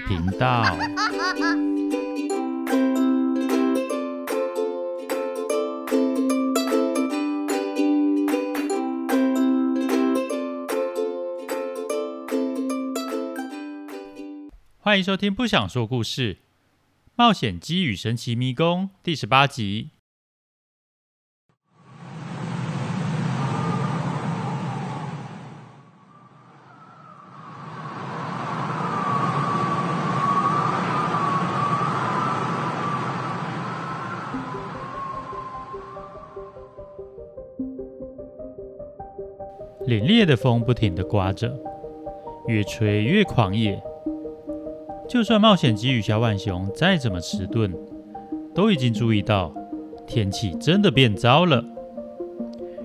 频道。欢迎收听《不想说故事：冒险鸡与神奇迷宫》第十八集。凛冽的风不停地刮着，越吹越狂野。就算冒险鸡与小浣熊再怎么迟钝，都已经注意到天气真的变糟了。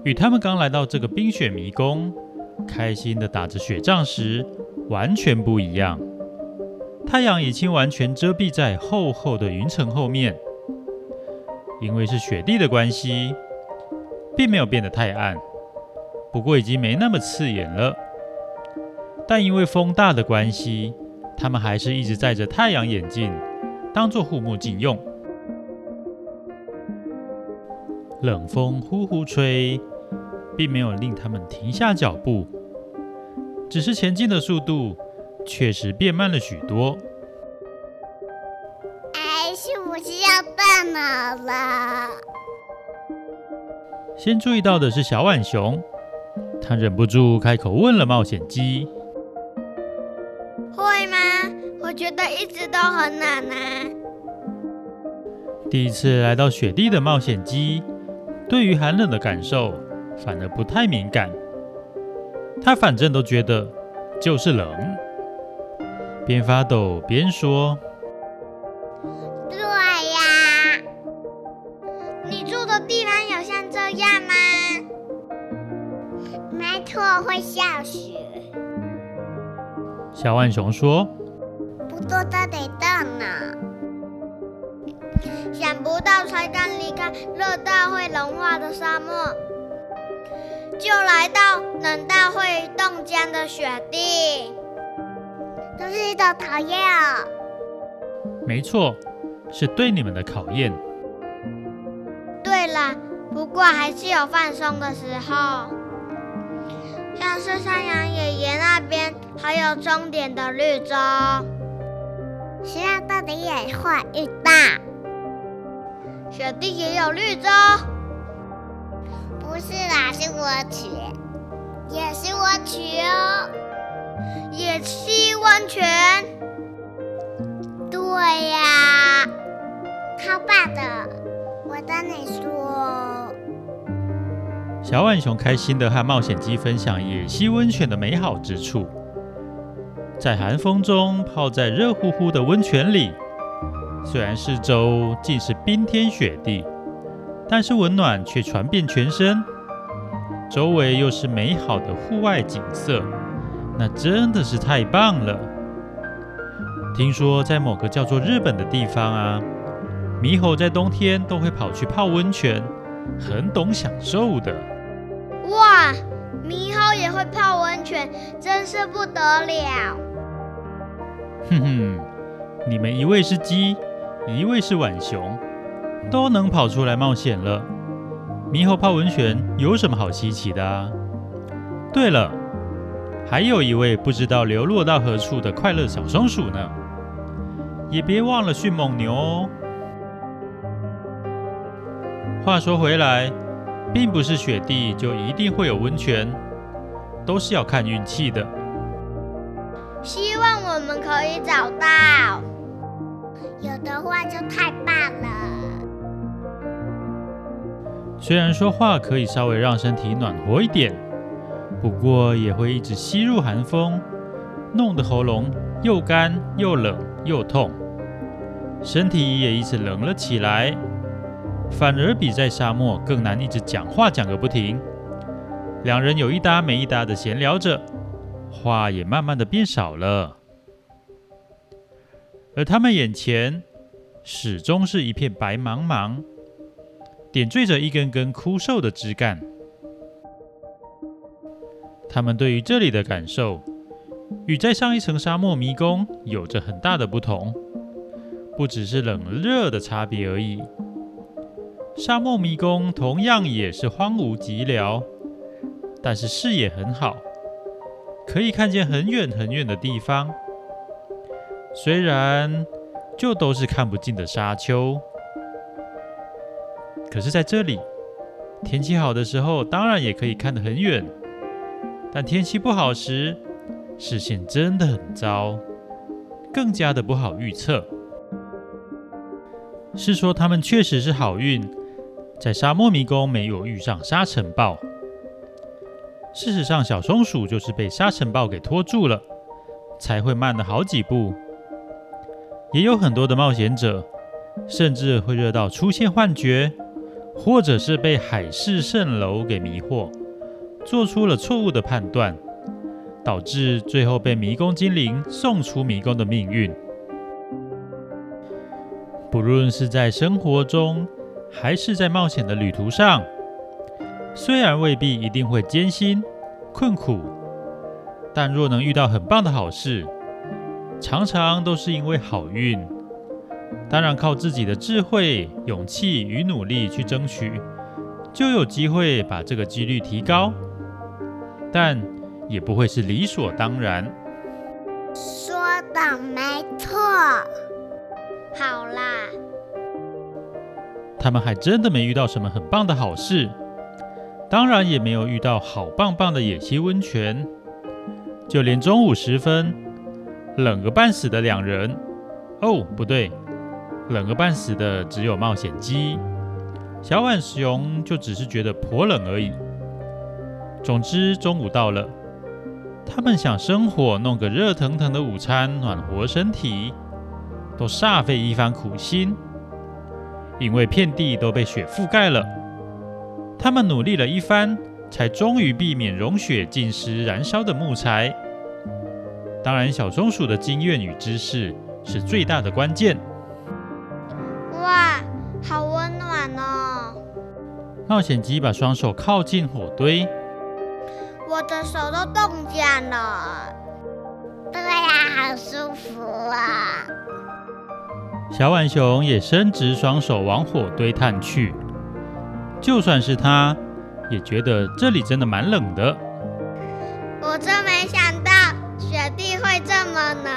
与他们刚来到这个冰雪迷宫，开心地打着雪仗时，完全不一样。太阳已经完全遮蔽在厚厚的云层后面，因为是雪地的关系，并没有变得太暗。不过已经没那么刺眼了，但因为风大的关系，他们还是一直戴着太阳眼镜，当做护目镜用。冷风呼呼吹，并没有令他们停下脚步，只是前进的速度确实变慢了许多。哎，是不是要断脑了？先注意到的是小浣熊。他忍不住开口问了冒险鸡：“会吗？我觉得一直都很冷啊。”第一次来到雪地的冒险鸡，对于寒冷的感受反而不太敏感。他反正都觉得就是冷，边发抖边说：“会下雪。小浣熊说：“不过它得冻呢。想不到才刚离开热到会融化的沙漠，就来到冷到会冻僵的雪地，这是一种考验哦。没错，是对你们的考验。对了，不过还是有放松的时候。像是山羊爷爷那边还有终点的绿洲，希望到底也会遇到。雪地也有绿洲？不是啦，是温泉，也是温泉哦，也是温泉。对呀，超棒的，我跟你说。小浣熊开心地和冒险鸡分享野溪温泉的美好之处，在寒风中泡在热乎乎的温泉里，虽然四周尽是冰天雪地，但是温暖却传遍全身。周围又是美好的户外景色，那真的是太棒了。听说在某个叫做日本的地方啊，猕猴在冬天都会跑去泡温泉，很懂享受的。哇，猕猴也会泡温泉，真是不得了！哼哼，你们一位是鸡，一位是浣熊，都能跑出来冒险了。猕猴泡温泉有什么好稀奇的啊？对了，还有一位不知道流落到何处的快乐小松鼠呢，也别忘了迅猛牛哦。话说回来。并不是雪地就一定会有温泉，都是要看运气的。希望我们可以找到，有的话就太棒了。虽然说话可以稍微让身体暖和一点，不过也会一直吸入寒风，弄得喉咙又干又冷又痛，身体也一直冷了起来。反而比在沙漠更难，一直讲话讲个不停。两人有一搭没一搭的闲聊着，话也慢慢的变少了。而他们眼前始终是一片白茫茫，点缀着一根根枯瘦的枝干。他们对于这里的感受，与在上一层沙漠迷宫有着很大的不同，不只是冷热的差别而已。沙漠迷宫同样也是荒芜寂寥，但是视野很好，可以看见很远很远的地方。虽然就都是看不尽的沙丘，可是在这里，天气好的时候，当然也可以看得很远。但天气不好时，视线真的很糟，更加的不好预测。是说他们确实是好运。在沙漠迷宫没有遇上沙尘暴。事实上，小松鼠就是被沙尘暴给拖住了，才会慢了好几步。也有很多的冒险者，甚至会热到出现幻觉，或者是被海市蜃楼给迷惑，做出了错误的判断，导致最后被迷宫精灵送出迷宫的命运。不论是在生活中，还是在冒险的旅途上，虽然未必一定会艰辛困苦，但若能遇到很棒的好事，常常都是因为好运。当然，靠自己的智慧、勇气与努力去争取，就有机会把这个几率提高，但也不会是理所当然。说的没错。好啦。他们还真的没遇到什么很棒的好事，当然也没有遇到好棒棒的野溪温泉，就连中午时分冷个半死的两人，哦，不对，冷个半死的只有冒险鸡，小浣熊就只是觉得颇冷而已。总之，中午到了，他们想生火弄个热腾腾的午餐暖和身体，都煞费一番苦心。因为遍地都被雪覆盖了，他们努力了一番，才终于避免融雪浸湿燃烧的木材。当然，小松鼠的经验与知识是最大的关键。哇，好温暖哦！冒险鸡把双手靠近火堆，我的手都冻僵了。对呀，好舒服啊！小浣熊也伸直双手往火堆探去，就算是他，也觉得这里真的蛮冷的。我真没想到雪地会这么冷，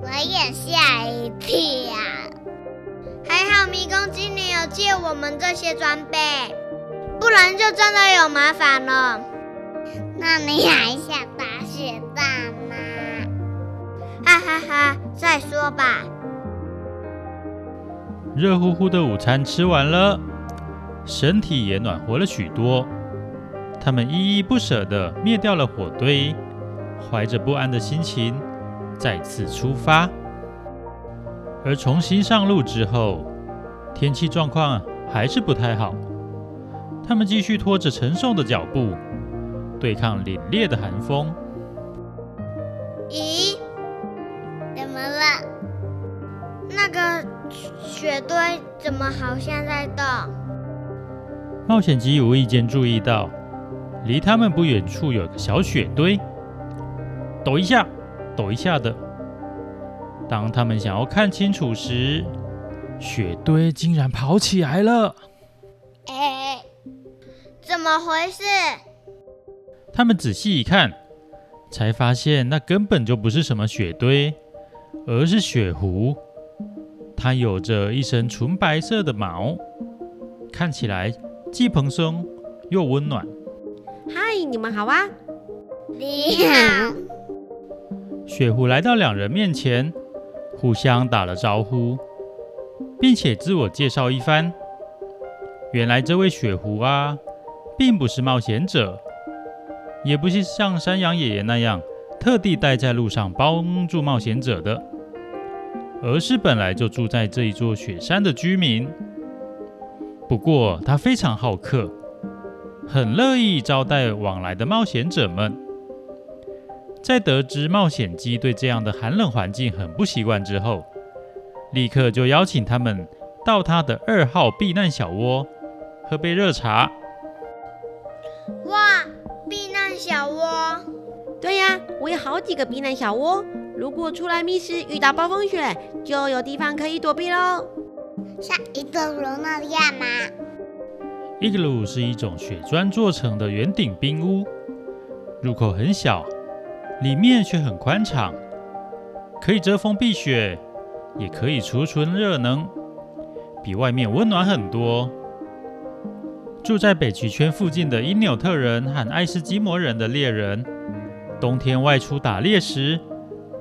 我也吓一跳。还好迷宫精灵有借我们这些装备，不然就真的有麻烦了。那你还想打雪仗吗？哈哈哈，再说吧。热乎乎的午餐吃完了，身体也暖和了许多。他们依依不舍地灭掉了火堆，怀着不安的心情再次出发。而重新上路之后，天气状况还是不太好。他们继续拖着沉重的脚步，对抗凛冽的寒风。咦？雪堆怎么好像在动？冒险鸡无意间注意到，离他们不远处有个小雪堆，抖一下，抖一下的。当他们想要看清楚时，雪堆竟然跑起来了！哎，怎么回事？他们仔细一看，才发现那根本就不是什么雪堆，而是雪狐。它有着一身纯白色的毛，看起来既蓬松又温暖。嗨，你们好啊！你好。雪狐来到两人面前，互相打了招呼，并且自我介绍一番。原来这位雪狐啊，并不是冒险者，也不是像山羊爷爷那样特地待在路上帮助冒险者的。而是本来就住在这一座雪山的居民。不过他非常好客，很乐意招待往来的冒险者们。在得知冒险鸡对这样的寒冷环境很不习惯之后，立刻就邀请他们到他的二号避难小窝喝杯热茶。哇，避避难小窝。对呀，我有好几个避难小窝。如果出来觅食遇到暴风雪，就有地方可以躲避喽。像一个炉那样吗？伊格鲁是一种雪砖做成的圆顶冰屋，入口很小，里面却很宽敞，可以遮风避雪，也可以储存热能，比外面温暖很多。住在北极圈附近的因纽特人和爱斯基摩人的猎人，冬天外出打猎时，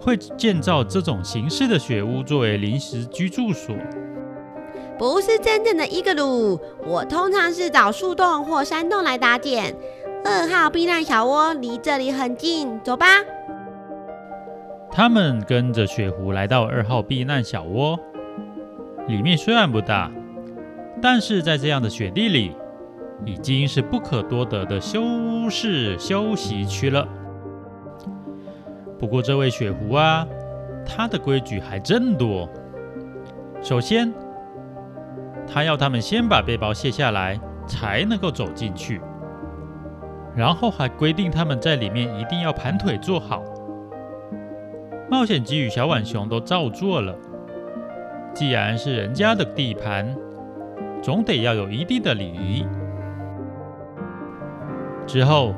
会建造这种形式的雪屋作为临时居住所。不是真正的伊格鲁，我通常是找树洞或山洞来搭建。二号避难小窝离这里很近，走吧。他们跟着雪狐来到二号避难小窝，里面虽然不大，但是在这样的雪地里。已经是不可多得的休适休息区了。不过，这位雪狐啊，他的规矩还真多。首先，他要他们先把背包卸下来，才能够走进去。然后还规定他们在里面一定要盘腿坐好。冒险鸡与小浣熊都照做了。既然是人家的地盘，总得要有一定的礼仪。之后，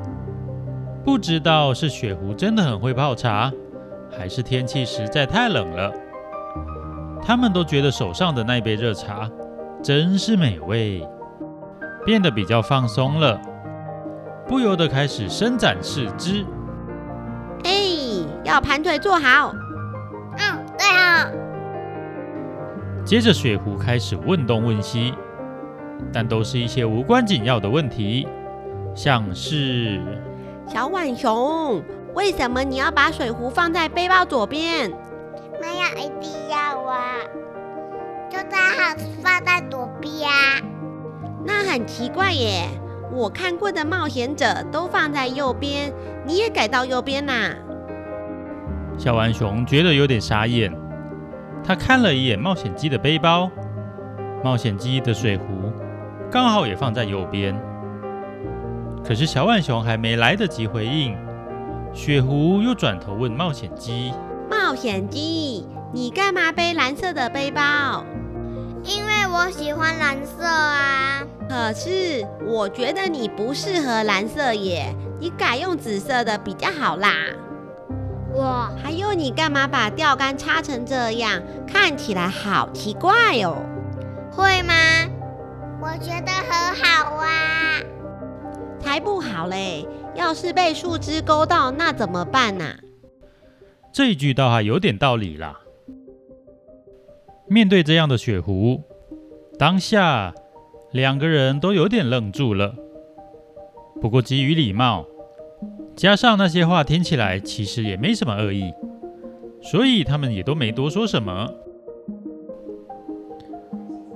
不知道是雪狐真的很会泡茶，还是天气实在太冷了，他们都觉得手上的那杯热茶真是美味，变得比较放松了，不由得开始伸展四肢。哎，要盘腿坐好。嗯，对啊。接着，雪狐开始问东问西，但都是一些无关紧要的问题。像是小浣熊，为什么你要把水壶放在背包左边？没有一定要啊，就刚好放在左边啊。那很奇怪耶，我看过的冒险者都放在右边，你也改到右边呐？小浣熊觉得有点傻眼，他看了一眼冒险鸡的背包，冒险鸡的水壶刚好也放在右边。可是小浣熊还没来得及回应，雪狐又转头问冒险鸡：“冒险鸡，你干嘛背蓝色的背包？”“因为我喜欢蓝色啊。”“可是我觉得你不适合蓝色耶，你改用紫色的比较好啦。”“我还有，你干嘛把钓竿插成这样？看起来好奇怪哦。”“会吗？我觉得很好啊。”才不好嘞！要是被树枝勾到，那怎么办呢？这一句倒还有点道理啦。面对这样的雪狐，当下两个人都有点愣住了。不过基于礼貌，加上那些话听起来其实也没什么恶意，所以他们也都没多说什么。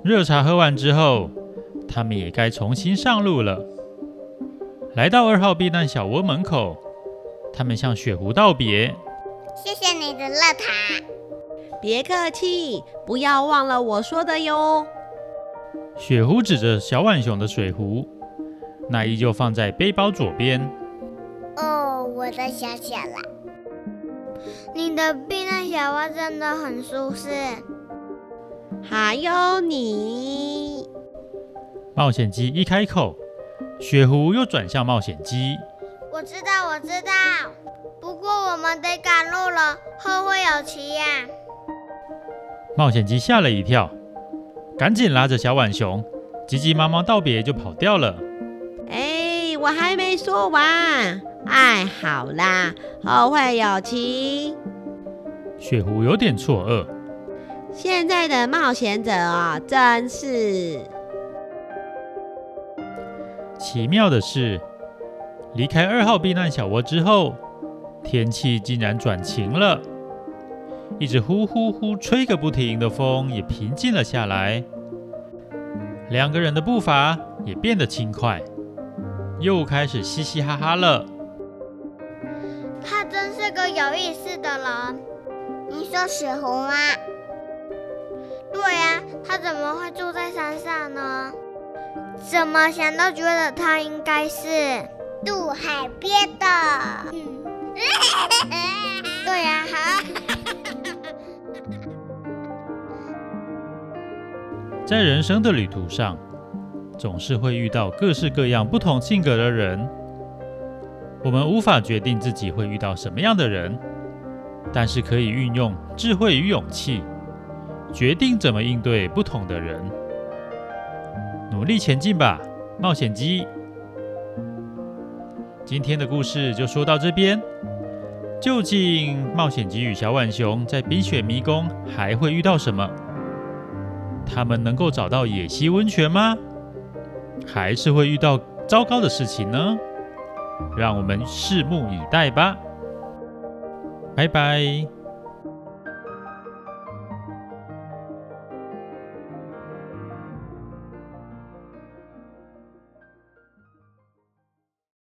热茶喝完之后，他们也该重新上路了。来到二号避难小窝门口，他们向雪狐道别：“谢谢你的热茶。”“别客气，不要忘了我说的哟。”雪狐指着小浣熊的水壶，那依旧放在背包左边。“哦，我的小小啦，你的避难小窝真的很舒适。”“还有你。”冒险鸡一开口。雪狐又转向冒险鸡。我知道，我知道。不过我们得赶路了，后会有期呀。冒险鸡吓了一跳，赶紧拉着小浣熊，急急忙忙道别就跑掉了。哎，我还没说完。哎，好啦，后会有期。雪狐有点错愕。现在的冒险者啊，真是。奇妙的是，离开二号避难小窝之后，天气竟然转晴了，一直呼呼呼吹个不停的风也平静了下来，两个人的步伐也变得轻快，又开始嘻嘻哈哈了。他真是个有意思的人，你说雪狐吗？对呀，他怎么会住在山上呢？怎么想都觉得他应该是渡海边的。对呀，好。在人生的旅途上，总是会遇到各式各样不同性格的人。我们无法决定自己会遇到什么样的人，但是可以运用智慧与勇气，决定怎么应对不同的人。努力前进吧，冒险鸡！今天的故事就说到这边。究竟冒险鸡与小浣熊在冰雪迷宫还会遇到什么？他们能够找到野溪温泉吗？还是会遇到糟糕的事情呢？让我们拭目以待吧。拜拜。